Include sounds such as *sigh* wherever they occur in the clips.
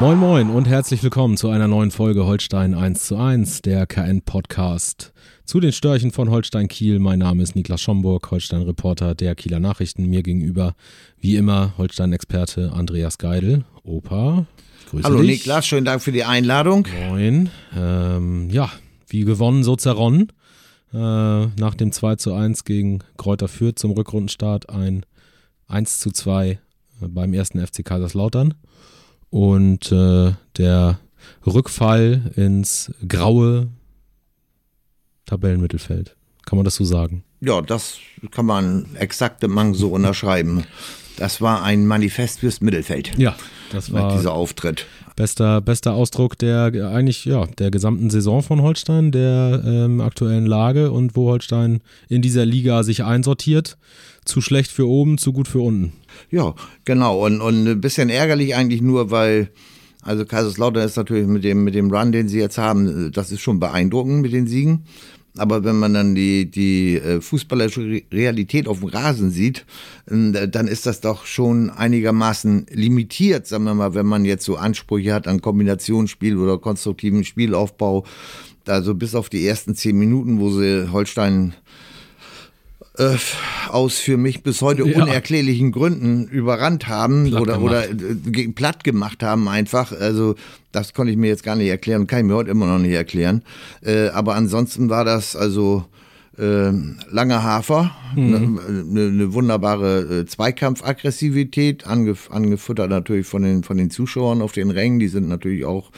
Moin Moin und herzlich willkommen zu einer neuen Folge Holstein 1 zu 1, der KN Podcast. Zu den Störchen von Holstein Kiel. Mein Name ist Niklas Schomburg, Holstein Reporter der Kieler Nachrichten. Mir gegenüber, wie immer, Holstein Experte Andreas Geidel. Opa, grüße Hallo dich. Niklas, schönen Dank für die Einladung. Moin. Ähm, ja, wie gewonnen, so zerronnen. Äh, nach dem 2 zu 1 gegen Kräuter Fürth zum Rückrundenstart ein 1 zu 2 beim ersten FC Kaiserslautern und äh, der Rückfall ins graue Tabellenmittelfeld. Kann man das so sagen? Ja, das kann man exakt im so unterschreiben. Das war ein Manifest fürs Mittelfeld. Ja, das war dieser Auftritt. Bester, bester Ausdruck der eigentlich ja der gesamten Saison von Holstein, der ähm, aktuellen Lage und wo Holstein in dieser Liga sich einsortiert. Zu schlecht für oben, zu gut für unten. Ja, genau. Und, und ein bisschen ärgerlich eigentlich nur, weil also Kaiserslautern ist natürlich mit dem, mit dem Run, den sie jetzt haben, das ist schon beeindruckend mit den Siegen. Aber wenn man dann die, die äh, fußballerische Realität auf dem Rasen sieht, äh, dann ist das doch schon einigermaßen limitiert, sagen wir mal, wenn man jetzt so Ansprüche hat an Kombinationsspiel oder konstruktiven Spielaufbau. Also bis auf die ersten zehn Minuten, wo sie Holstein äh, aus für mich bis heute ja. unerklärlichen Gründen überrannt haben platt oder, oder äh, platt gemacht haben einfach. Also das konnte ich mir jetzt gar nicht erklären, kann ich mir heute immer noch nicht erklären. Äh, aber ansonsten war das also äh, langer Hafer, eine mhm. ne, ne wunderbare äh, Zweikampfaggressivität, angef angefüttert natürlich von den, von den Zuschauern auf den Rängen. Die sind natürlich auch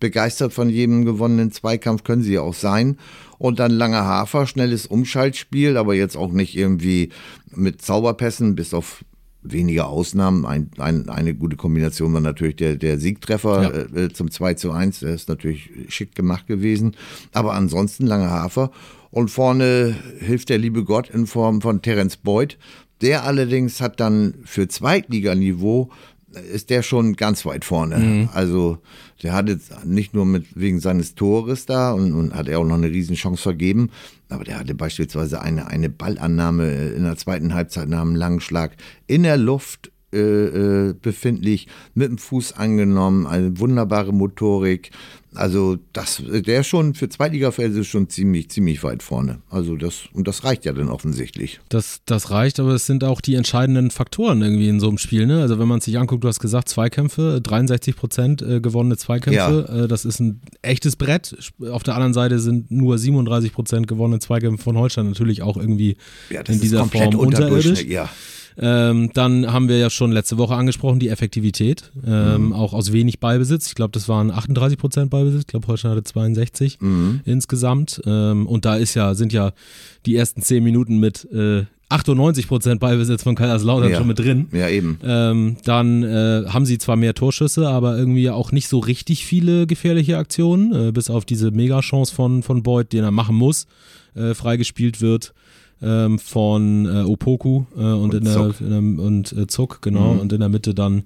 begeistert von jedem gewonnenen Zweikampf, können sie ja auch sein. Und dann langer Hafer, schnelles Umschaltspiel, aber jetzt auch nicht irgendwie mit Zauberpässen, bis auf wenige Ausnahmen. Ein, ein, eine gute Kombination war natürlich der, der Siegtreffer ja. äh, äh zum 2 zu 1. Der ist natürlich schick gemacht gewesen. Aber ansonsten langer Hafer. Und vorne hilft der liebe Gott in Form von Terence Boyd. Der allerdings hat dann für Zweitliganiveau ist der schon ganz weit vorne. Mhm. Also der hat jetzt nicht nur mit wegen seines Tores da und, und hat er auch noch eine Riesenchance vergeben, aber der hatte beispielsweise eine, eine Ballannahme in der zweiten Halbzeit nach einem langen Schlag in der Luft äh, äh, befindlich, mit dem Fuß angenommen, eine wunderbare Motorik. Also das, der ist schon für Zweitliga-Fälle schon ziemlich, ziemlich weit vorne. Also das, und das reicht ja dann offensichtlich. Das, das reicht, aber es sind auch die entscheidenden Faktoren irgendwie in so einem Spiel. Ne? Also wenn man sich anguckt, du hast gesagt, Zweikämpfe, 63 Prozent äh, gewonnene Zweikämpfe, ja. Das ist ein echtes Brett. Auf der anderen Seite sind nur 37 Prozent gewonnene Zweikämpfe von Holstein natürlich auch irgendwie ja, in dieser Form unterirdisch. Ja. Ähm, dann haben wir ja schon letzte Woche angesprochen, die Effektivität, ähm, mhm. auch aus wenig Ballbesitz. Ich glaube, das waren 38 Prozent Ballbesitz. Ich glaube, Holstein hatte 62 mhm. insgesamt. Ähm, und da ist ja, sind ja die ersten zehn Minuten mit äh, 98 Prozent Ballbesitz von Kaiserslautern ja. schon mit drin. Ja, eben. Ähm, dann äh, haben sie zwar mehr Torschüsse, aber irgendwie auch nicht so richtig viele gefährliche Aktionen, äh, bis auf diese Megachance von, von Boyd, den er machen muss, äh, freigespielt wird ähm, von äh, Opoku äh, und, und, in der, in der, und äh, Zuck, genau, mhm. und in der Mitte dann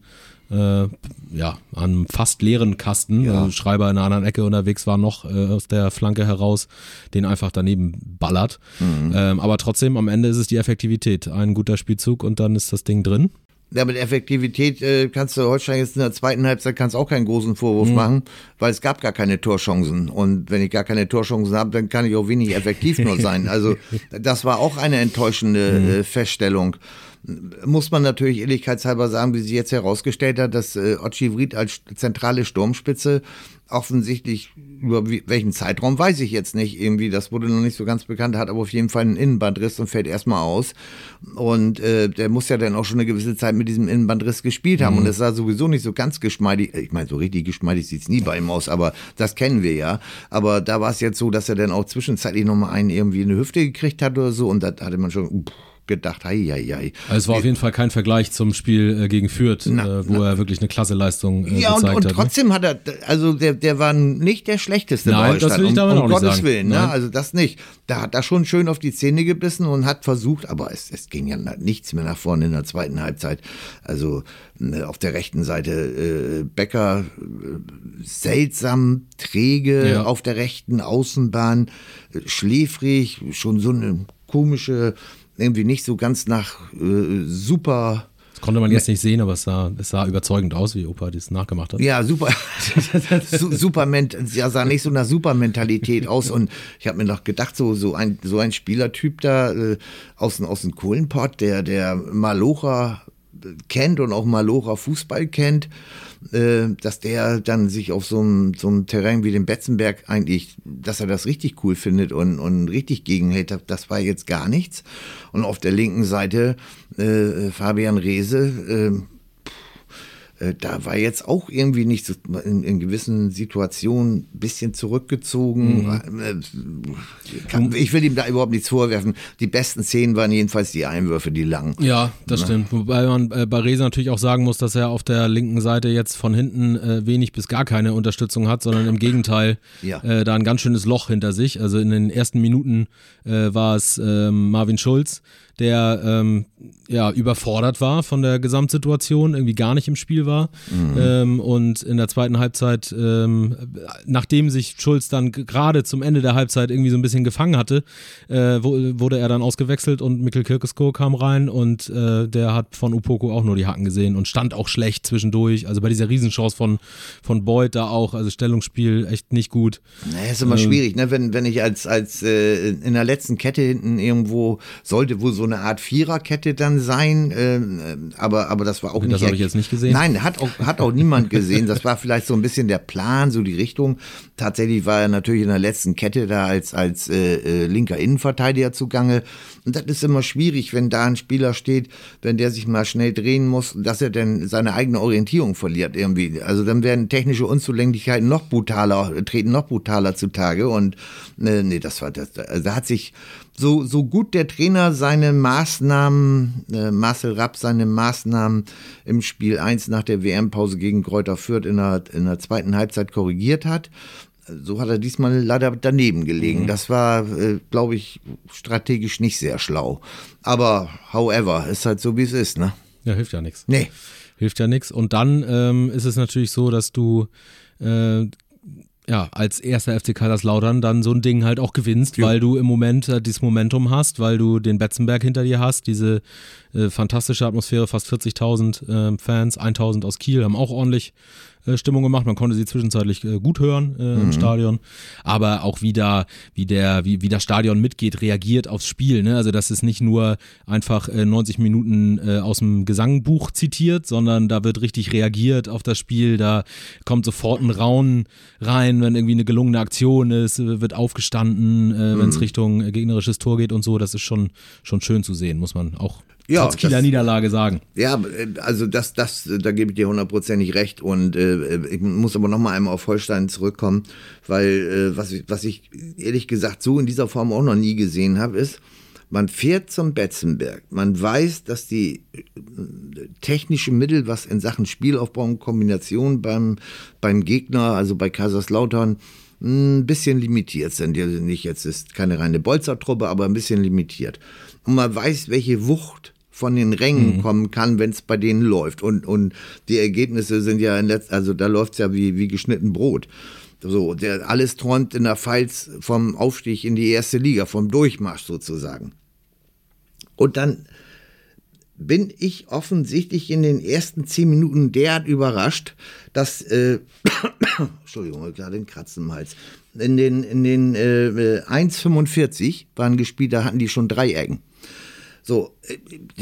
äh, ja, an einem fast leeren Kasten, ja. also Schreiber in einer anderen Ecke unterwegs war, noch äh, aus der Flanke heraus, den einfach daneben ballert. Mhm. Ähm, aber trotzdem, am Ende ist es die Effektivität. Ein guter Spielzug und dann ist das Ding drin. Ja, mit Effektivität äh, kannst du Holstein jetzt in der zweiten Halbzeit kannst auch keinen großen Vorwurf mhm. machen, weil es gab gar keine Torchancen. Und wenn ich gar keine Torchancen habe, dann kann ich auch wenig effektiv nur sein. Also *laughs* das war auch eine enttäuschende mhm. äh, Feststellung muss man natürlich ehrlichkeitshalber sagen, wie sie jetzt herausgestellt hat, dass äh, Ochivrit als zentrale Sturmspitze offensichtlich über wie, welchen Zeitraum weiß ich jetzt nicht irgendwie, das wurde noch nicht so ganz bekannt, hat aber auf jeden Fall einen Innenbandriss und fällt erstmal aus. Und äh, der muss ja dann auch schon eine gewisse Zeit mit diesem Innenbandriss gespielt haben. Mhm. und das sah sowieso nicht so ganz geschmeidig, ich meine so richtig geschmeidig sieht's nie bei ihm aus, aber das kennen wir ja, aber da war es jetzt so, dass er dann auch zwischenzeitlich nochmal einen irgendwie in die Hüfte gekriegt hat oder so und da hatte man schon, pff, gedacht, hei, hei, hei. Also es war auf jeden Fall kein Vergleich zum Spiel äh, gegen Fürth, na, äh, wo na. er wirklich eine klasse Leistung äh, ja, gezeigt und, und hat. Ne? trotzdem ne? hat er, also der, der war nicht der schlechteste Nein, das will ich damit um, um auch Gottes sagen. Willen, ne? also das nicht. Da hat er schon schön auf die Zähne gebissen und hat versucht, aber es, es ging ja nichts mehr nach vorne in der zweiten Halbzeit. Also ne, auf der rechten Seite äh, Becker äh, seltsam träge ja. auf der rechten Außenbahn, äh, schläfrig, schon so eine komische, irgendwie nicht so ganz nach äh, super das konnte man jetzt nicht sehen, aber es sah, es sah überzeugend aus, wie Opa das nachgemacht hat. Ja, super. *laughs* Superman, ja, sah nicht so nach Supermentalität aus. Und ich habe mir noch gedacht, so, so, ein, so ein Spielertyp da äh, aus, aus dem Kohlenpott, der, der Malocha kennt und auch Malocha Fußball kennt dass der dann sich auf so einem, so einem Terrain wie dem Betzenberg eigentlich, dass er das richtig cool findet und, und richtig gegenhält, das war jetzt gar nichts. Und auf der linken Seite äh, Fabian Reese, äh, äh, da war jetzt auch irgendwie nicht so in, in gewissen Situationen ein bisschen zurückgezogen. Mhm. Ich will ihm da überhaupt nichts vorwerfen. Die besten Szenen waren jedenfalls die Einwürfe, die langen. Ja, das ne? stimmt. Wobei man äh, bei Reza natürlich auch sagen muss, dass er auf der linken Seite jetzt von hinten äh, wenig bis gar keine Unterstützung hat, sondern im Gegenteil ja. äh, da ein ganz schönes Loch hinter sich. Also in den ersten Minuten äh, war es ähm, Marvin Schulz, der ähm, ja überfordert war von der Gesamtsituation, irgendwie gar nicht im Spiel war. Mhm. Ähm, und in der zweiten Halbzeit, ähm, nachdem sich Schulz dann gerade zum Ende der Halbzeit irgendwie so ein bisschen gefangen hatte, äh, wurde er dann ausgewechselt und Mikkel Kirkesko kam rein und äh, der hat von Upoko auch nur die Hacken gesehen und stand auch schlecht zwischendurch. Also bei dieser Riesenchance von, von Boyd da auch, also Stellungsspiel echt nicht gut. Naja, ist immer ähm, schwierig, ne? wenn, wenn ich als, als äh, in der letzten Kette hinten irgendwo sollte, wo so eine Art Viererkette dann sein, äh, aber, aber das war auch das nicht. Das habe ich jetzt nicht gesehen. Nein, hat auch, hat auch niemand gesehen. Das war vielleicht so ein bisschen der Plan, so die Richtung. Tatsächlich war er natürlich in der letzten Kette da als, als äh, äh, linker Innenverteidiger zugange. Und das ist immer schwierig, wenn da ein Spieler steht, wenn der sich mal schnell drehen muss, dass er dann seine eigene Orientierung verliert irgendwie. Also dann werden technische Unzulänglichkeiten noch brutaler, treten noch brutaler zutage. Und äh, nee, das war das. Also da hat sich so, so gut der Trainer seine Maßnahmen, äh, Marcel Rapp seine Maßnahmen im Spiel 1 nach der WM-Pause gegen Kräuter Fürth in der, in der zweiten Halbzeit korrigiert hat, so hat er diesmal leider daneben gelegen. Mhm. Das war, äh, glaube ich, strategisch nicht sehr schlau. Aber however, ist halt so, wie es ist, ne? Ja, hilft ja nichts. Nee. Hilft ja nichts. Und dann ähm, ist es natürlich so, dass du äh, ja, als erster FC Kaiserslautern dann so ein Ding halt auch gewinnst, ja. weil du im Moment äh, dieses Momentum hast, weil du den Betzenberg hinter dir hast, diese äh, fantastische Atmosphäre, fast 40.000 äh, Fans, 1.000 aus Kiel haben auch ordentlich Stimmung gemacht. Man konnte sie zwischenzeitlich äh, gut hören äh, mhm. im Stadion, aber auch wieder, wie der, wie, wie das Stadion mitgeht, reagiert aufs Spiel. Ne? Also das ist nicht nur einfach 90 äh, Minuten äh, aus dem Gesangbuch zitiert, sondern da wird richtig reagiert auf das Spiel. Da kommt sofort ein Raunen rein, wenn irgendwie eine gelungene Aktion ist, wird aufgestanden, mhm. wenn es Richtung gegnerisches Tor geht und so. Das ist schon, schon schön zu sehen, muss man auch ja, trotz Kieler das, Niederlage sagen. Ja, also das, das, da gebe ich dir hundertprozentig recht und äh, ich muss aber noch mal einmal auf Holstein zurückkommen, weil äh, was, ich, was ich ehrlich gesagt so in dieser Form auch noch nie gesehen habe, ist, man fährt zum Betzenberg, man weiß, dass die äh, technischen Mittel, was in Sachen Spielaufbau und Kombination beim, beim Gegner, also bei Kaiserslautern, ein bisschen limitiert sind. Die nicht jetzt ist keine reine Bolzertruppe, aber ein bisschen limitiert. Und man weiß, welche Wucht von den Rängen mhm. kommen kann, wenn es bei denen läuft. Und, und die Ergebnisse sind ja in letzt, also da läuft es ja wie, wie geschnitten Brot. So, der alles träumt in der Pfalz vom Aufstieg in die erste Liga, vom Durchmarsch sozusagen. Und dann bin ich offensichtlich in den ersten zehn Minuten derart überrascht, dass, äh, *coughs* Entschuldigung, gerade den Kratzen im Hals, in den, in den äh, 1,45 waren gespielt, da hatten die schon drei Ecken. So, äh,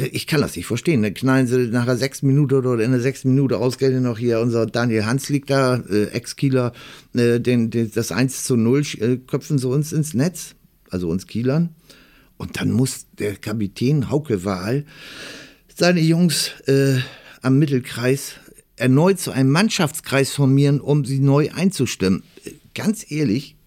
ich kann das nicht verstehen. Dann knallen sie nach der sechs Minute oder in der sechs Minute ausgerechnet noch hier unser Daniel Hans liegt da, äh, Ex-Kieler, äh, den, den, das 1 zu 0 äh, köpfen sie uns ins Netz, also uns Kielern. Und dann muss der Kapitän Hauke Wahl seine Jungs äh, am Mittelkreis erneut zu einem Mannschaftskreis formieren, um sie neu einzustimmen. Ganz ehrlich, äh,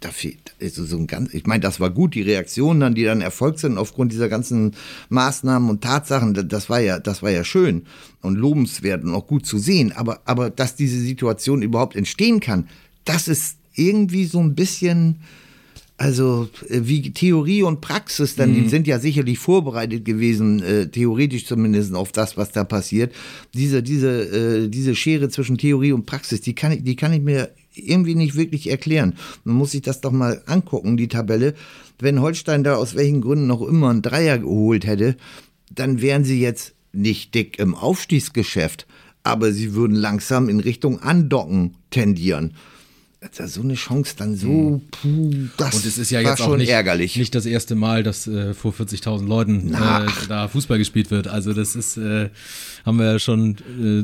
da fehlt also so ein ganz, ich meine, das war gut, die Reaktionen dann, die dann erfolgt sind aufgrund dieser ganzen Maßnahmen und Tatsachen, das war ja, das war ja schön und lobenswert und auch gut zu sehen, aber, aber dass diese Situation überhaupt entstehen kann, das ist irgendwie so ein bisschen, also äh, wie Theorie und Praxis, dann die mhm. sind ja sicherlich vorbereitet gewesen, äh, theoretisch zumindest auf das, was da passiert. Diese, diese, äh, diese Schere zwischen Theorie und Praxis, die kann ich, die kann ich mir irgendwie nicht wirklich erklären. Man muss sich das doch mal angucken, die Tabelle. Wenn Holstein da aus welchen Gründen noch immer einen Dreier geholt hätte, dann wären sie jetzt nicht dick im Aufstiegsgeschäft, aber sie würden langsam in Richtung Andocken tendieren so eine Chance dann so, hm. puh, das Und es ist ja jetzt auch nicht, ärgerlich. nicht das erste Mal, dass äh, vor 40.000 Leuten äh, da Fußball gespielt wird. Also das ist, äh, haben wir ja schon.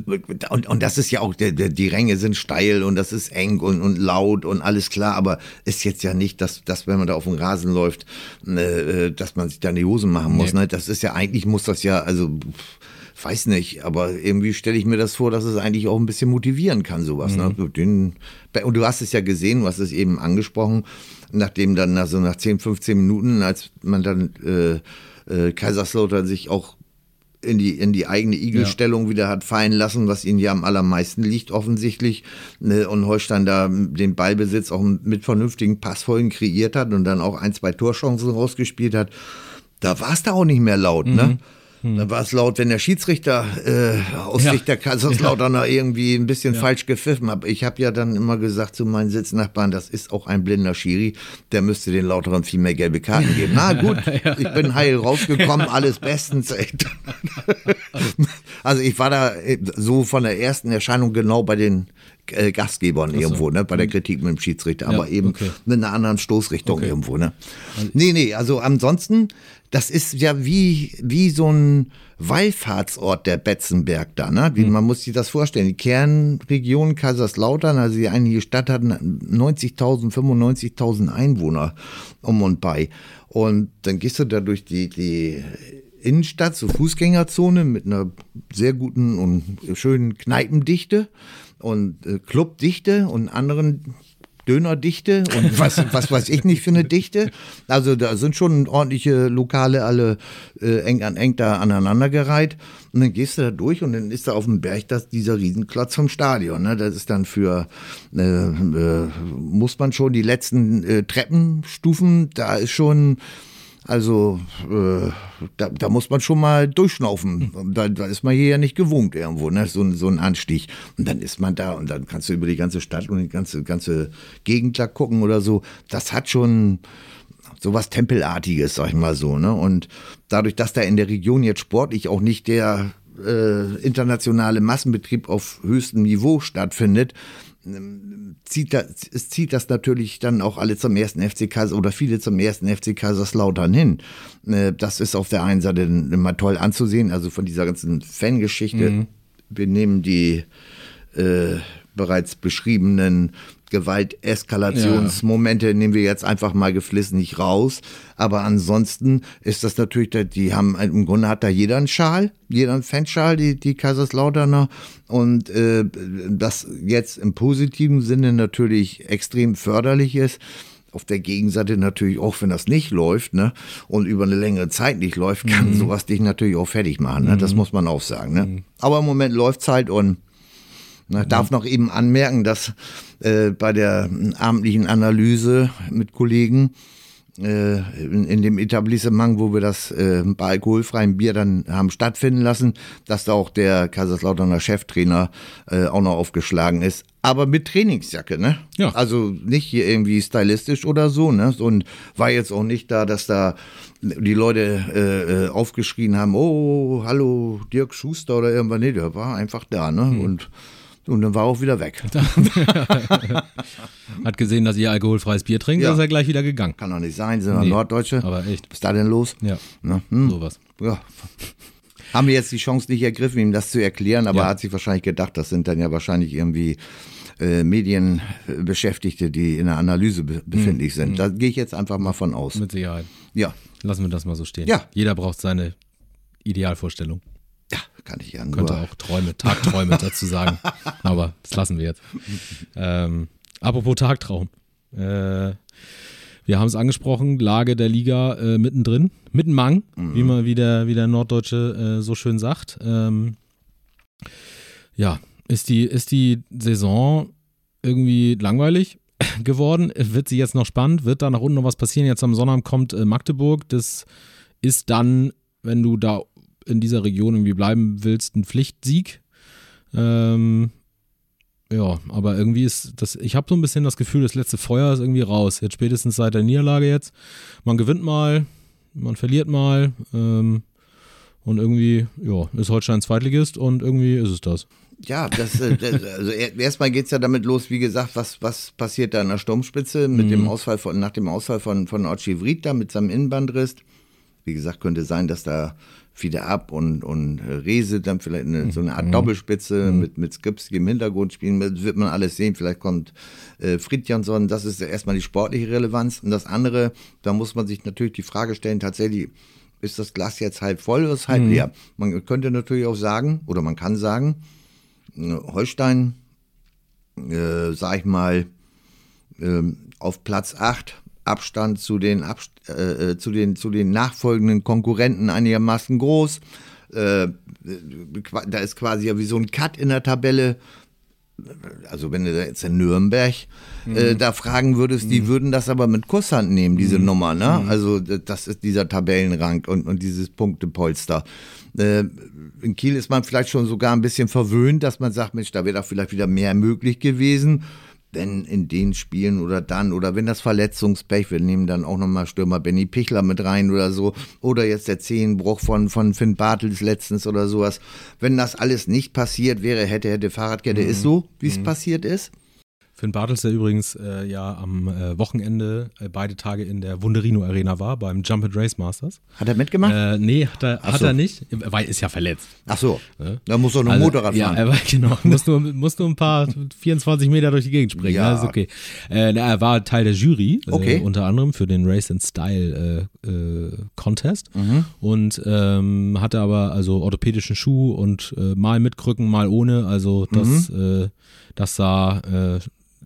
Äh und, und das ist ja auch, der, der, die Ränge sind steil und das ist eng und, und laut und alles klar, aber ist jetzt ja nicht, dass, dass wenn man da auf dem Rasen läuft, äh, dass man sich da in die Hosen machen muss. Nee. Ne? Das ist ja, eigentlich muss das ja, also... Pff, weiß nicht, aber irgendwie stelle ich mir das vor, dass es eigentlich auch ein bisschen motivieren kann, sowas. Ne? Mhm. Ne? Und du hast es ja gesehen, du hast es eben angesprochen, nachdem dann, also nach 10, 15 Minuten, als man dann äh, äh, Kaiserslautern sich auch in die, in die eigene Igelstellung ja. wieder hat fallen lassen, was ihnen ja am allermeisten liegt, offensichtlich. Ne? Und Holstein da den Ballbesitz auch mit vernünftigen Passfolgen kreiert hat und dann auch ein, zwei Torchancen rausgespielt hat. Da war es da auch nicht mehr laut, ne? mhm. ne? Hm. Dann war es laut, wenn der Schiedsrichter äh, aus ja. Sicht der Kaiserslauterner ja. irgendwie ein bisschen ja. falsch gepfiffen hat. Ich habe ja dann immer gesagt zu meinen Sitznachbarn, das ist auch ein blinder Schiri, der müsste den Lauteren viel mehr gelbe Karten geben. Na gut, *laughs* ich bin heil rausgekommen, alles bestens. *laughs* also ich war da äh, so von der ersten Erscheinung genau bei den äh, Gastgebern so. irgendwo, ne, bei der hm. Kritik mit dem Schiedsrichter, aber eben okay. mit einer anderen Stoßrichtung okay. irgendwo, ne. Also nee, nee, also ansonsten das ist ja wie, wie so ein Wallfahrtsort der Betzenberg da. Ne? Wie, mhm. Man muss sich das vorstellen. Die Kernregion Kaiserslautern, also die eigentliche Stadt hat 90.000, 95.000 Einwohner um und bei. Und dann gehst du da durch die, die Innenstadt, so Fußgängerzone mit einer sehr guten und schönen Kneipendichte und äh, Clubdichte und anderen Dönerdichte und *laughs* was, was weiß ich nicht für eine Dichte. Also da sind schon ordentliche Lokale alle äh, eng an eng da aneinandergereiht. Und dann gehst du da durch und dann ist da auf dem Berg das, dieser Riesenklotz vom Stadion. Ne? Das ist dann für, äh, äh, muss man schon die letzten äh, Treppenstufen, da ist schon also äh, da, da muss man schon mal durchschnaufen. Da, da ist man hier ja nicht gewohnt irgendwo, ne? so, so ein Anstieg. Und dann ist man da und dann kannst du über die ganze Stadt und die ganze, ganze Gegend da gucken oder so. Das hat schon sowas Tempelartiges, sag ich mal so. Ne? Und dadurch, dass da in der Region jetzt sportlich auch nicht der äh, internationale Massenbetrieb auf höchstem Niveau stattfindet, zieht das, es zieht das natürlich dann auch alle zum ersten FC Kaiser oder viele zum ersten FC Kaiserslautern hin. Äh, das ist auf der einen Seite immer toll anzusehen, also von dieser ganzen Fangeschichte. Mhm. Wir nehmen die äh, bereits beschriebenen Gewalteskalationsmomente ja. nehmen wir jetzt einfach mal geflissentlich raus. Aber ansonsten ist das natürlich, die haben, im Grunde hat da jeder einen Schal, jeder einen Fanschal, die, die Kaiserslauterner. Und äh, das jetzt im positiven Sinne natürlich extrem förderlich ist auf der Gegenseite natürlich auch, wenn das nicht läuft, ne, und über eine längere Zeit nicht läuft, kann mhm. sowas dich natürlich auch fertig machen, ne? Das mhm. muss man auch sagen, ne. Mhm. Aber im Moment läuft's halt und ich darf noch eben anmerken, dass äh, bei der abendlichen Analyse mit Kollegen äh, in, in, dem Etablissement, wo wir das äh, bei alkoholfreiem Bier dann haben stattfinden lassen, dass da auch der Kaiserslauterner Cheftrainer äh, auch noch aufgeschlagen ist. Aber mit Trainingsjacke, ne? Ja. Also nicht hier irgendwie stylistisch oder so, ne? Und war jetzt auch nicht da, dass da die Leute äh, äh aufgeschrien haben, oh, hallo, Dirk Schuster oder irgendwann. Nee, der war einfach da, ne? Mhm. Und und dann war er auch wieder weg. *laughs* Hat gesehen, dass ihr alkoholfreies Bier trinkt, ja. ist er gleich wieder gegangen. Kann doch nicht sein, sind wir nee, Norddeutsche. Aber echt. Was ist da denn los? Ja. Na, hm. Sowas. Ja. Haben wir jetzt die Chance nicht ergriffen, ihm das zu erklären, aber ja. er hat sich wahrscheinlich gedacht, das sind dann ja wahrscheinlich irgendwie äh, Medienbeschäftigte, die in der Analyse be befindlich mhm. sind. Hm. Da gehe ich jetzt einfach mal von aus. Mit Sicherheit. Ja. Lassen wir das mal so stehen. Ja. Jeder braucht seine Idealvorstellung. Ja, kann ich ja nur. Könnte auch Träume, Tagträume *laughs* dazu sagen. Aber das lassen wir jetzt. Ähm, apropos Tagtraum. Äh, wir haben es angesprochen, Lage der Liga äh, mittendrin, mittenmang, mhm. wie man wie der, wie der Norddeutsche äh, so schön sagt. Ähm, ja, ist die, ist die Saison irgendwie langweilig *laughs* geworden? Wird sie jetzt noch spannend? Wird da nach unten noch was passieren? Jetzt am Sonnabend kommt äh, Magdeburg. Das ist dann, wenn du da in dieser Region irgendwie bleiben willst, ein Pflichtsieg. Ähm, ja, aber irgendwie ist das, ich habe so ein bisschen das Gefühl, das letzte Feuer ist irgendwie raus. Jetzt spätestens seit der Niederlage jetzt. Man gewinnt mal, man verliert mal. Ähm, und irgendwie, ja, ist Holstein Zweitligist und irgendwie ist es das. Ja, das, äh, das also erstmal geht es ja damit los, wie gesagt, was, was passiert da in der Sturmspitze mit mhm. dem Ausfall von, nach dem Ausfall von, von Ochivrit da mit seinem Innenbandriss. Wie gesagt, könnte sein, dass da wieder ab und, und Rese dann vielleicht eine, so eine Art mhm. Doppelspitze mhm. mit, mit Skipski im Hintergrund spielen. Das wird man alles sehen. Vielleicht kommt äh, Fridjansson. Das ist erstmal die sportliche Relevanz. Und das andere, da muss man sich natürlich die Frage stellen, tatsächlich, ist das Glas jetzt halb voll oder ist halb mhm. leer? Man könnte natürlich auch sagen, oder man kann sagen, äh, Holstein, äh, sag ich mal, äh, auf Platz 8 Abstand zu den, Abst äh, äh, zu den, zu den nachfolgenden Konkurrenten einigermaßen groß. Äh, da ist quasi ja wie so ein Cut in der Tabelle. Also wenn du jetzt in Nürnberg äh, mhm. äh, da fragen würdest, die mhm. würden das aber mit Kusshand nehmen, diese mhm. Nummer. Ne? Mhm. Also das ist dieser Tabellenrang und, und dieses Punktepolster. Äh, in Kiel ist man vielleicht schon sogar ein bisschen verwöhnt, dass man sagt, Mensch, da wäre doch vielleicht wieder mehr möglich gewesen wenn in den Spielen oder dann oder wenn das Verletzungspech, wir nehmen dann auch nochmal Stürmer Benny Pichler mit rein oder so oder jetzt der Zehenbruch von, von Finn Bartels letztens oder sowas. Wenn das alles nicht passiert wäre, hätte, hätte Fahrradkette, mhm. ist so, wie es mhm. passiert ist. Finn Bartels, der übrigens äh, ja am äh, Wochenende äh, beide Tage in der Wunderino Arena war, beim Jump and Race Masters. Hat er mitgemacht? Äh, nee, hat er, hat so. er nicht, weil ist ja verletzt. Ach so, ja? da muss er noch also, Motorrad fahren. Ja, er war, *laughs* genau, muss nur, muss nur ein paar *laughs* 24 Meter durch die Gegend springen, ja. ist okay. Äh, er war Teil der Jury, äh, okay. unter anderem für den Race and Style Contest mhm. und ähm, hatte aber also orthopädischen Schuh und mal mit Krücken, mal ohne, also das, mhm. das sah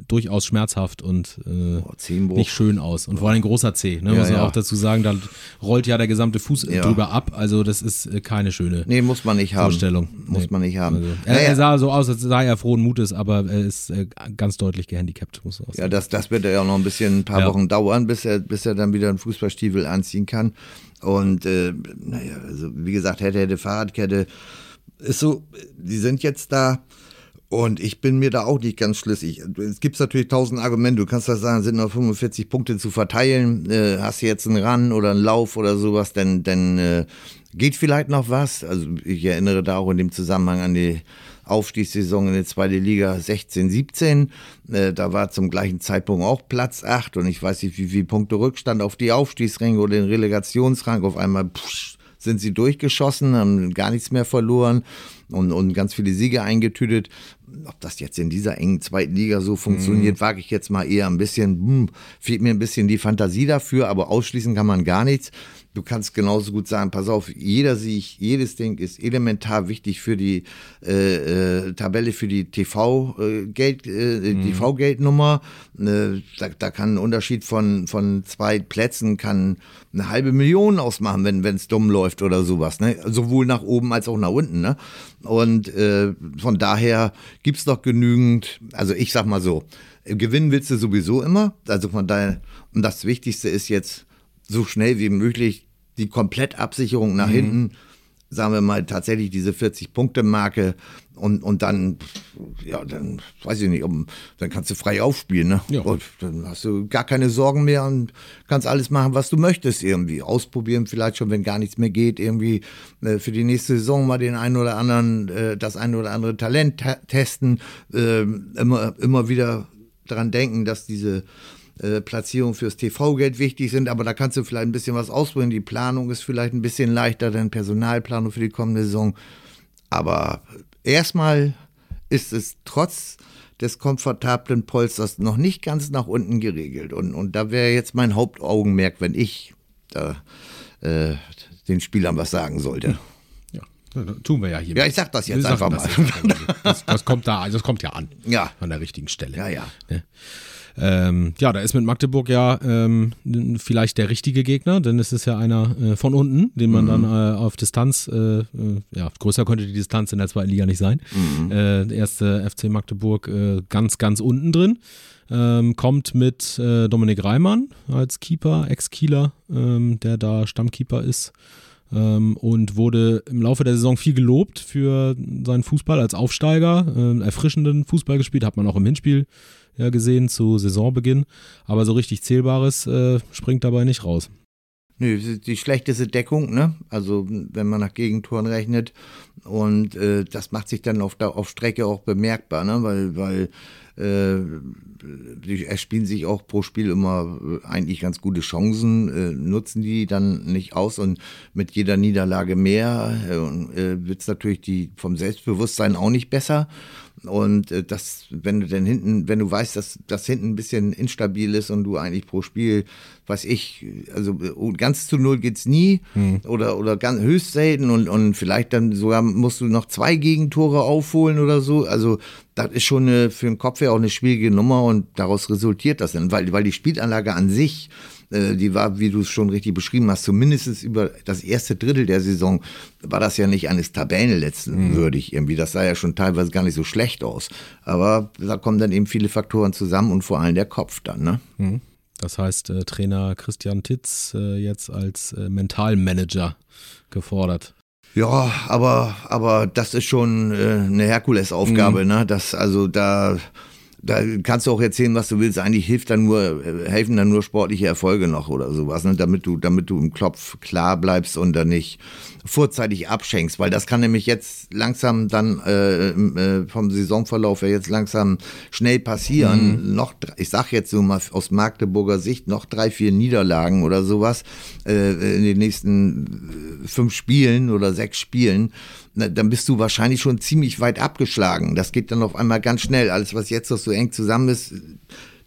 durchaus schmerzhaft und äh, oh, nicht schön aus. Und vor allem ein großer C, ne? ja, muss man ja. auch dazu sagen, da rollt ja der gesamte Fuß ja. drüber ab. Also das ist äh, keine schöne nee, muss man nicht Vorstellung. Haben. Muss nee. man nicht haben. Also, er, er, sah so aus, als sei er frohen Mutes, aber er ist äh, ganz deutlich gehandicapt, muss man auch sagen. Ja, das, das wird ja auch noch ein bisschen, ein paar Wochen dauern, bis er, bis er dann wieder einen Fußballstiefel anziehen kann. Und äh, naja, also wie gesagt, hätte, hätte Fahrradkette. Ist so, die sind jetzt da und ich bin mir da auch nicht ganz schlüssig. Es gibt natürlich tausend Argumente. Du kannst da sagen, sind noch 45 Punkte zu verteilen. Äh, hast du jetzt einen Run oder einen Lauf oder sowas, dann, dann äh, geht vielleicht noch was. Also ich erinnere da auch in dem Zusammenhang an die Aufstiegssaison in der zweiten Liga 16, 17. Äh, da war zum gleichen Zeitpunkt auch Platz 8 und ich weiß nicht, wie viele Punkte Rückstand auf die Aufstiegsränge oder den Relegationsrang. Auf einmal pff, sind sie durchgeschossen, haben gar nichts mehr verloren und, und ganz viele Siege eingetütet. Ob das jetzt in dieser engen zweiten Liga so funktioniert, mhm. wage ich jetzt mal eher ein bisschen, hm, fehlt mir ein bisschen die Fantasie dafür, aber ausschließen kann man gar nichts. Du kannst genauso gut sagen, pass auf, jeder Sieg, jedes Ding ist elementar wichtig für die äh, äh, Tabelle, für die TV-Geld, äh, äh, mhm. TV-Geldnummer. Äh, da, da kann ein Unterschied von, von zwei Plätzen kann eine halbe Million ausmachen, wenn es dumm läuft oder sowas. Ne? Sowohl nach oben als auch nach unten. Ne? Und äh, von daher gibt's doch genügend, also ich sag mal so, gewinnen willst du sowieso immer. Also von daher, und das Wichtigste ist jetzt, so schnell wie möglich die Komplettabsicherung nach mhm. hinten, sagen wir mal tatsächlich diese 40-Punkte-Marke und, und dann, ja, dann weiß ich nicht, um, dann kannst du frei aufspielen, ne? Ja. Und dann hast du gar keine Sorgen mehr und kannst alles machen, was du möchtest irgendwie. Ausprobieren vielleicht schon, wenn gar nichts mehr geht, irgendwie äh, für die nächste Saison mal den einen oder anderen, äh, das ein oder andere Talent testen, äh, immer, immer wieder daran denken, dass diese äh, Platzierungen fürs TV-Geld wichtig sind, aber da kannst du vielleicht ein bisschen was ausprobieren. Die Planung ist vielleicht ein bisschen leichter, denn Personalplanung für die kommende Saison. Aber erstmal ist es trotz des komfortablen Polsters noch nicht ganz nach unten geregelt. Und, und da wäre jetzt mein Hauptaugenmerk, wenn ich da, äh, den Spielern was sagen sollte. Ja, tun wir ja hier. Ja, ich sag das jetzt einfach mal. Das, das, kommt da, das kommt ja an. Ja. An der richtigen Stelle. Ja, ja. Ne? Ähm, ja, da ist mit Magdeburg ja ähm, vielleicht der richtige Gegner, denn es ist ja einer äh, von unten, den man mhm. dann äh, auf Distanz, äh, äh, ja, größer könnte die Distanz in der zweiten Liga nicht sein. Mhm. Äh, der erste FC Magdeburg äh, ganz, ganz unten drin. Ähm, kommt mit Dominik Reimann als Keeper, Ex-Kieler, ähm, der da Stammkeeper ist ähm, und wurde im Laufe der Saison viel gelobt für seinen Fußball als Aufsteiger, äh, erfrischenden Fußball gespielt, hat man auch im Hinspiel ja gesehen zu Saisonbeginn, aber so richtig Zählbares äh, springt dabei nicht raus. Nö, die schlechteste Deckung, ne? Also wenn man nach Gegentoren rechnet. Und äh, das macht sich dann auf, der, auf Strecke auch bemerkbar, ne? Weil, weil die erspielen sich auch pro Spiel immer äh, eigentlich ganz gute Chancen, äh, nutzen die dann nicht aus und mit jeder Niederlage mehr äh, äh wird es natürlich die vom Selbstbewusstsein auch nicht besser. Und äh, das, wenn du denn hinten, wenn du weißt, dass das hinten ein bisschen instabil ist und du eigentlich pro Spiel, weiß ich, also ganz zu null geht's nie hm. oder, oder ganz höchst selten und, und vielleicht dann sogar musst du noch zwei Gegentore aufholen oder so. Also das ist schon eine, für den Kopf ja auch eine schwierige Nummer und daraus resultiert das dann, weil, weil die Spielanlage an sich die war, wie du es schon richtig beschrieben hast, zumindest über das erste Drittel der Saison war das ja nicht eines Tabellenletzten mhm. würdig irgendwie. Das sah ja schon teilweise gar nicht so schlecht aus. Aber da kommen dann eben viele Faktoren zusammen und vor allem der Kopf dann, ne? Mhm. Das heißt, äh, Trainer Christian Titz äh, jetzt als äh, Mentalmanager gefordert. Ja, aber, aber das ist schon äh, eine Herkulesaufgabe, mhm. ne? Das, also da da kannst du auch erzählen, was du willst. Eigentlich hilft dann nur, helfen dann nur sportliche Erfolge noch oder sowas, ne? damit du, damit du im Klopf klar bleibst und dann nicht vorzeitig abschenkst, weil das kann nämlich jetzt langsam dann äh, äh, vom Saisonverlauf ja jetzt langsam schnell passieren. Mhm. Noch, ich sag jetzt so mal aus Magdeburger Sicht, noch drei, vier Niederlagen oder sowas äh, in den nächsten fünf Spielen oder sechs Spielen dann bist du wahrscheinlich schon ziemlich weit abgeschlagen. Das geht dann auf einmal ganz schnell. Alles, was jetzt noch so eng zusammen ist,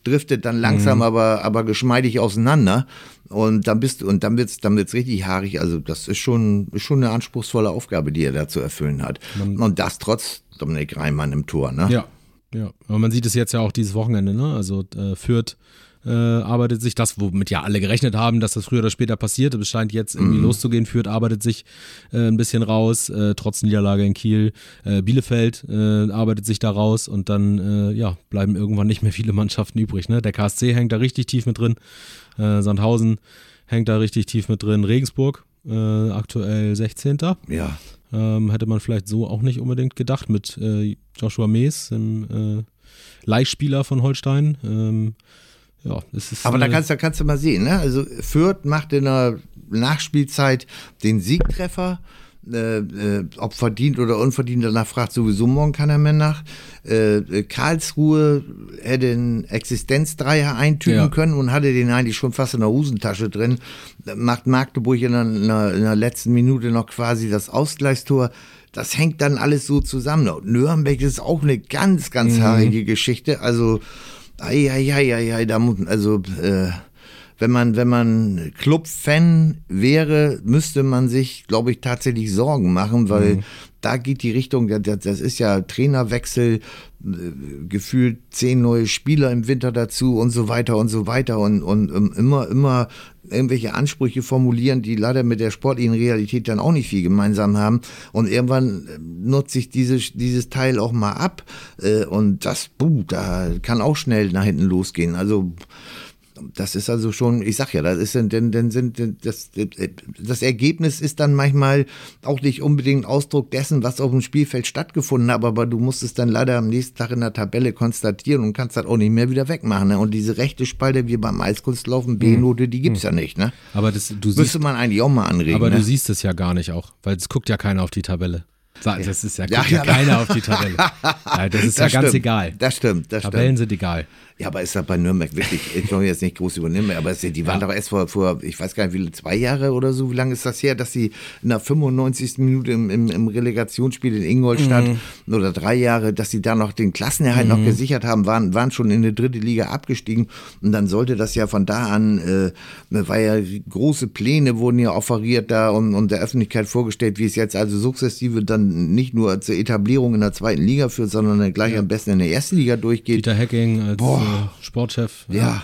driftet dann langsam, mhm. aber, aber geschmeidig auseinander. Und dann bist und dann wird's, dann wird's richtig haarig. Also, das ist schon, ist schon eine anspruchsvolle Aufgabe, die er da zu erfüllen hat. Man und das trotz Dominik Reimann im Tor, ne? Ja. Ja, aber man sieht es jetzt ja auch dieses Wochenende, ne? Also äh, Fürth äh, arbeitet sich das, womit ja alle gerechnet haben, dass das früher oder später passiert. Es scheint jetzt irgendwie mhm. loszugehen. Führt arbeitet sich äh, ein bisschen raus, äh, trotz Niederlage in Kiel. Äh, Bielefeld äh, arbeitet sich da raus und dann äh, ja, bleiben irgendwann nicht mehr viele Mannschaften übrig. Ne? Der KSC hängt da richtig tief mit drin. Sandhausen hängt da richtig tief mit drin. Regensburg aktuell 16. Ja. Ähm, hätte man vielleicht so auch nicht unbedingt gedacht mit Joshua Mees, dem Leihspieler von Holstein. Ähm, ja, es ist. Aber da kannst, da kannst du mal sehen, ne? Also Fürth macht in der Nachspielzeit den Siegtreffer. Äh, äh, ob verdient oder unverdient, danach fragt sowieso morgen keiner mehr nach. Äh, Karlsruhe hätte einen Existenzdreier eintüten ja. können und hatte den eigentlich schon fast in der Hosentasche drin. Macht Magdeburg in der, in der, letzten Minute noch quasi das Ausgleichstor das hängt dann alles so zusammen. Und Nürnberg ist auch eine ganz, ganz mhm. haarige Geschichte. Also Eieieiei, da muss, also äh, wenn man, wenn man Club-Fan wäre, müsste man sich, glaube ich, tatsächlich Sorgen machen, weil mhm. da geht die Richtung, das, das ist ja Trainerwechsel, äh, gefühlt zehn neue Spieler im Winter dazu und so weiter und so weiter und, und um, immer, immer irgendwelche Ansprüche formulieren, die leider mit der sportlichen Realität dann auch nicht viel gemeinsam haben. Und irgendwann äh, nutze ich dieses, dieses Teil auch mal ab. Äh, und das, buh, da kann auch schnell nach hinten losgehen. Also das ist also schon, ich sag ja, das ist denn, denn sind das, das Ergebnis ist dann manchmal auch nicht unbedingt Ausdruck dessen, was auf dem Spielfeld stattgefunden hat, aber du musst es dann leider am nächsten Tag in der Tabelle konstatieren und kannst das auch nicht mehr wieder wegmachen. Ne? Und diese rechte Spalte wie beim Eiskunstlaufen, B-Note, die gibt's mhm. ja nicht, ne? Aber das, du Müsste siehst, man eigentlich auch mal anregen. Aber ne? du siehst es ja gar nicht auch, weil es guckt ja keiner auf die Tabelle. Das ist ja, ja, ja keiner auf die Tabelle. *laughs* Das ist das ja ganz egal. Das stimmt, das Tabellen stimmt. sind egal. Ja, aber ist das bei Nürnberg wirklich, ich will jetzt nicht groß übernehmen, aber es, die waren ja. doch erst vor, vor, ich weiß gar nicht, wie zwei Jahre oder so, wie lange ist das her, dass sie in der 95. Minute im, im, im Relegationsspiel in Ingolstadt mhm. oder drei Jahre, dass sie da noch den Klassenerhalt mhm. noch gesichert haben, waren, waren schon in die dritte Liga abgestiegen und dann sollte das ja von da an, äh, war ja große Pläne wurden ja offeriert da und, und der Öffentlichkeit vorgestellt, wie es jetzt also sukzessive dann nicht nur zur Etablierung in der zweiten Liga führt, sondern gleich ja. am besten in der ersten Liga durchgeht. Peter Hacking als Boah, Sportchef. Ja. ja.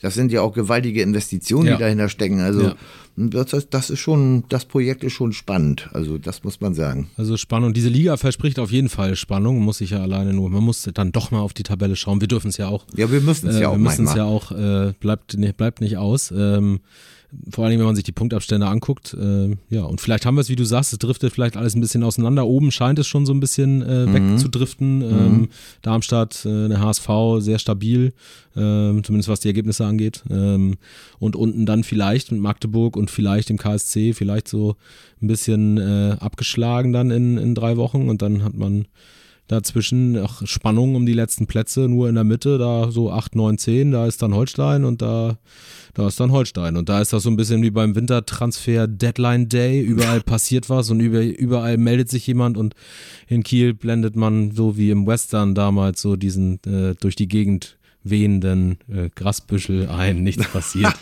Das sind ja auch gewaltige Investitionen, ja. die dahinter stecken. Also ja. das, das, ist schon, das Projekt ist schon spannend. Also das muss man sagen. Also Spannung. Diese Liga verspricht auf jeden Fall Spannung. Muss ich ja alleine nur. Man muss dann doch mal auf die Tabelle schauen. Wir dürfen es ja auch. Ja, wir müssen es äh, ja auch. Wir müssen es ja auch. Äh, bleibt, bleibt nicht aus. Ähm, vor allem, wenn man sich die Punktabstände anguckt. Äh, ja, und vielleicht haben wir es, wie du sagst, es driftet vielleicht alles ein bisschen auseinander. Oben scheint es schon so ein bisschen äh, mhm. wegzudriften. Ähm, mhm. Darmstadt, äh, der HSV, sehr stabil, ähm, zumindest was die Ergebnisse angeht. Ähm, und unten dann vielleicht mit Magdeburg und vielleicht dem KSC, vielleicht so ein bisschen äh, abgeschlagen dann in, in drei Wochen. Und dann hat man dazwischen ach, Spannung um die letzten Plätze, nur in der Mitte, da so 8, 9, 10, da ist dann Holstein und da da ist dann Holstein. Und da ist das so ein bisschen wie beim Wintertransfer Deadline Day. Überall *laughs* passiert was und überall meldet sich jemand und in Kiel blendet man so wie im Western damals so diesen äh, durch die Gegend wehenden äh, Grasbüschel ein, nichts *laughs* passiert.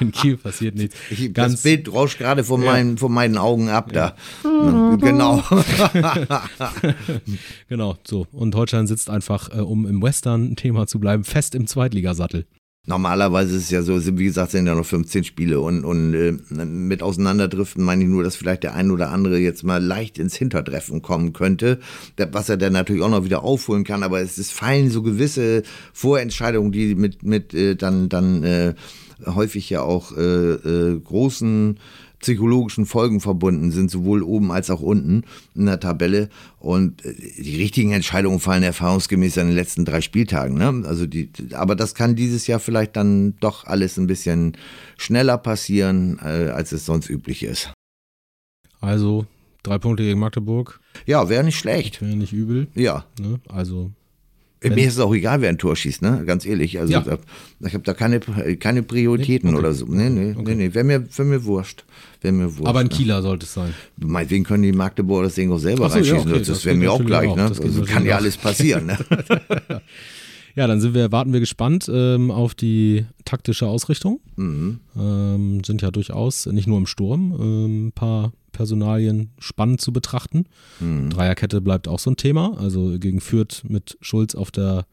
In Kiel passiert nichts. Ich, Ganz, das Bild rauscht gerade von, ja. meinen, von meinen Augen ab ja. da. genau. *laughs* genau, so. Und Holstein sitzt einfach, äh, um im Western-Thema zu bleiben, fest im Zweitligasattel. Normalerweise ist es ja so, wie gesagt, sind ja noch 15 Spiele und, und äh, mit Auseinanderdriften meine ich nur, dass vielleicht der ein oder andere jetzt mal leicht ins Hintertreffen kommen könnte, was er dann natürlich auch noch wieder aufholen kann, aber es ist, fallen so gewisse Vorentscheidungen, die mit, mit äh, dann, dann äh, häufig ja auch äh, äh, großen psychologischen Folgen verbunden sind, sowohl oben als auch unten in der Tabelle. Und äh, die richtigen Entscheidungen fallen erfahrungsgemäß in den letzten drei Spieltagen. Ne? Also die, aber das kann dieses Jahr vielleicht dann doch alles ein bisschen schneller passieren, äh, als es sonst üblich ist. Also drei Punkte gegen Magdeburg. Ja, wäre nicht schlecht. Wäre nicht übel. Ja. Ne? Also Mir ist es auch egal, wer ein Tor schießt, ne? Ganz ehrlich. Also ja. ich habe da keine, keine Prioritäten nee? okay. oder so. Nee, nee, okay. nee, nee. Wäre mir, wär mir wurscht. Wär mir wurscht. Aber ein ne? Kieler ne? sollte es sein. Meinetwegen können die Magdeburger das Ding auch selber so, reinschießen. Ja, okay. Das, wäre mir auch gleich, auch. ne? Das also kann ja alles passieren, ne? *laughs* Ja, dann sind wir, warten wir gespannt ähm, auf die taktische Ausrichtung. Mhm. Ähm, sind ja durchaus nicht nur im Sturm ähm, ein paar Personalien spannend zu betrachten. Mhm. Dreierkette bleibt auch so ein Thema. Also gegen Fürth mit Schulz auf der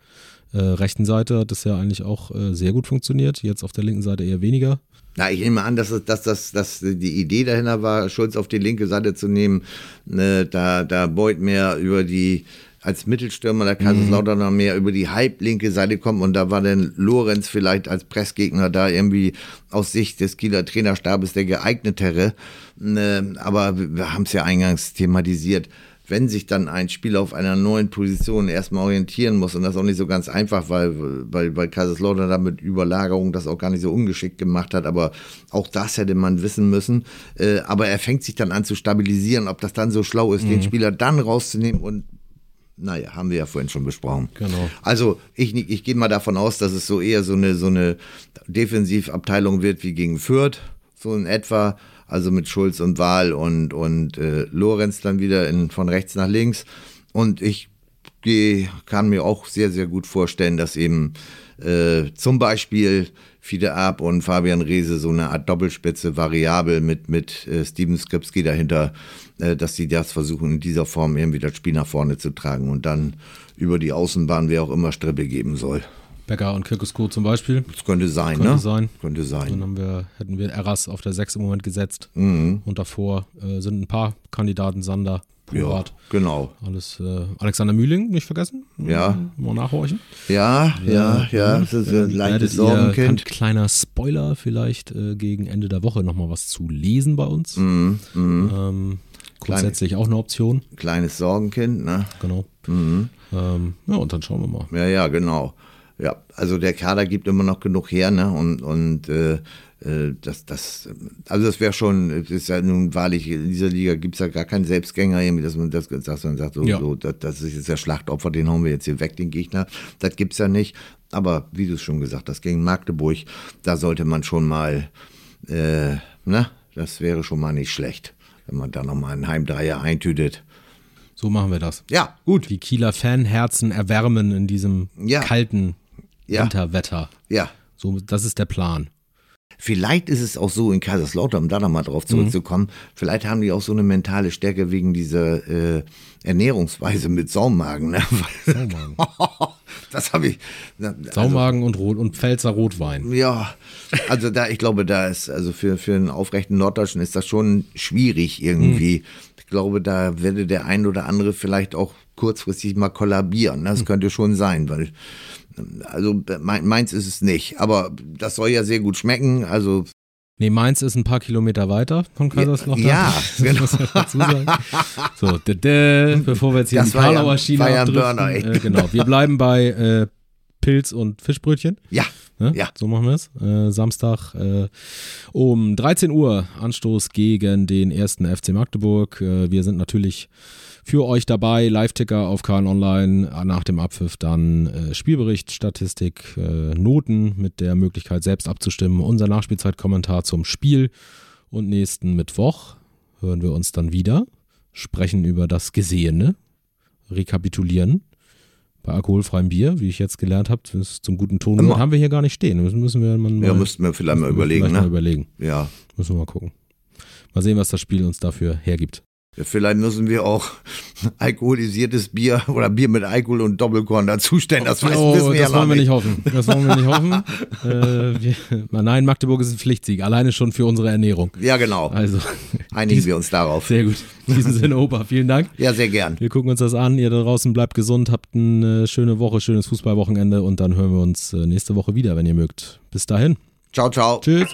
äh, rechten Seite hat das ja eigentlich auch äh, sehr gut funktioniert. Jetzt auf der linken Seite eher weniger. Na, ich nehme an, dass, dass, dass, dass die Idee dahinter war, Schulz auf die linke Seite zu nehmen, ne, da, da Beut mehr über die als Mittelstürmer der Kaiserslautern noch mehr über die halblinke Seite kommt und da war dann Lorenz vielleicht als Pressgegner da irgendwie aus Sicht des Kieler Trainerstabes der geeignetere. Ne, aber wir haben es ja eingangs thematisiert wenn sich dann ein Spieler auf einer neuen Position erstmal orientieren muss und das auch nicht so ganz einfach, weil, weil, weil Kaiserslautern da mit Überlagerung das auch gar nicht so ungeschickt gemacht hat, aber auch das hätte man wissen müssen. Äh, aber er fängt sich dann an zu stabilisieren, ob das dann so schlau ist, mhm. den Spieler dann rauszunehmen und naja, haben wir ja vorhin schon besprochen. Genau. Also ich, ich gehe mal davon aus, dass es so eher so eine, so eine Defensivabteilung wird wie gegen Fürth, so in etwa. Also mit Schulz und Wahl und, und äh, Lorenz dann wieder in, von rechts nach links. Und ich geh, kann mir auch sehr, sehr gut vorstellen, dass eben äh, zum Beispiel Fide Ab und Fabian Reese so eine Art Doppelspitze variabel mit, mit äh, Steven Skripski dahinter äh, dass sie das versuchen, in dieser Form irgendwie das Spiel nach vorne zu tragen und dann über die Außenbahn, wer auch immer Strippe geben soll. Becker und Kirkusko zum Beispiel. Das könnte sein, könnte ne? Sein. Könnte sein. Dann haben wir, hätten wir Eras auf der 6 im Moment gesetzt. Mhm. Und davor äh, sind ein paar Kandidaten, Sander, Purat. Ja, genau. Alles, äh, Alexander Mühling, nicht vergessen. Ja. Mal nachhorchen. Ja, ja, ja. ja. Das ist ein leichtes Sorgenkind. Kleiner Spoiler, vielleicht äh, gegen Ende der Woche nochmal was zu lesen bei uns. Mhm. Mhm. Ähm, Grundsätzlich auch eine Option. Kleines Sorgenkind, ne? Genau. Mhm. Ähm, ja, und dann schauen wir mal. Ja, ja, genau. Ja, also der Kader gibt immer noch genug her, ne? Und, und äh das, das, also das wäre schon, es ist ja nun wahrlich, in dieser Liga gibt es ja gar keinen Selbstgänger, irgendwie, dass man das dass man sagt, so, ja. so das, das, ist jetzt der Schlachtopfer, den hauen wir jetzt hier weg, den Gegner. Das gibt's ja nicht. Aber wie du es schon gesagt hast, gegen Magdeburg, da sollte man schon mal, äh, ne, das wäre schon mal nicht schlecht wenn man da nochmal einen Heimdreier eintütet. So machen wir das. Ja, gut. Die Kieler Fanherzen erwärmen in diesem ja. kalten ja. Winterwetter. Ja. So, das ist der Plan. Vielleicht ist es auch so in Kaiserslautern, um da nochmal drauf zurückzukommen, mhm. vielleicht haben die auch so eine mentale Stärke wegen dieser äh, Ernährungsweise mit Saumagen. Ne? *laughs* Saumagen. *laughs* das habe ich. Also, Saumagen und Rot und Pfälzer Rotwein. Ja, also da, ich glaube, da ist, also für, für einen aufrechten Norddeutschen ist das schon schwierig irgendwie. Hm. Ich glaube, da werde der ein oder andere vielleicht auch kurzfristig mal kollabieren. Das hm. könnte schon sein, weil also meins ist es nicht, aber das soll ja sehr gut schmecken. Also Nee, Mainz ist ein paar Kilometer weiter von Kaiserslautern. Ja, ja *laughs* genau. so, dä, dä, bevor wir jetzt hier das die Karlauer Schiene abdriften. Äh, genau, wir bleiben bei äh, Pilz und Fischbrötchen. Ja. Ne? Ja. So machen wir es. Äh, Samstag äh, um 13 Uhr Anstoß gegen den ersten FC Magdeburg. Äh, wir sind natürlich für euch dabei. Live-Ticker auf KN Online, nach dem Abpfiff dann äh, Spielbericht, Statistik, äh, Noten mit der Möglichkeit selbst abzustimmen, unser Nachspielzeitkommentar zum Spiel und nächsten Mittwoch hören wir uns dann wieder, sprechen über das Gesehene, rekapitulieren. Bei alkoholfreiem Bier, wie ich jetzt gelernt habe, zum guten Ton, Immer. haben wir hier gar nicht stehen. Müssen, müssen wir mal, ja, müssten wir vielleicht mal überlegen. Vielleicht ne? mal überlegen. Ja. Müssen wir mal gucken. Mal sehen, was das Spiel uns dafür hergibt. Vielleicht müssen wir auch *laughs* alkoholisiertes Bier oder Bier mit Alkohol und Doppelkorn dazustellen. Das, weiß, oh, wissen wir das ja wollen wir nicht hoffen. Das wollen wir nicht hoffen. *laughs* äh, wir, nein, Magdeburg ist ein Pflichtsieg, alleine schon für unsere Ernährung. Ja, genau. Also einigen dies, wir uns darauf. Sehr gut. In diesem Sinne, Opa, vielen Dank. Ja, sehr gern. Wir gucken uns das an. Ihr da draußen bleibt gesund, habt eine schöne Woche, schönes Fußballwochenende und dann hören wir uns äh, nächste Woche wieder, wenn ihr mögt. Bis dahin. Ciao, ciao. Tschüss.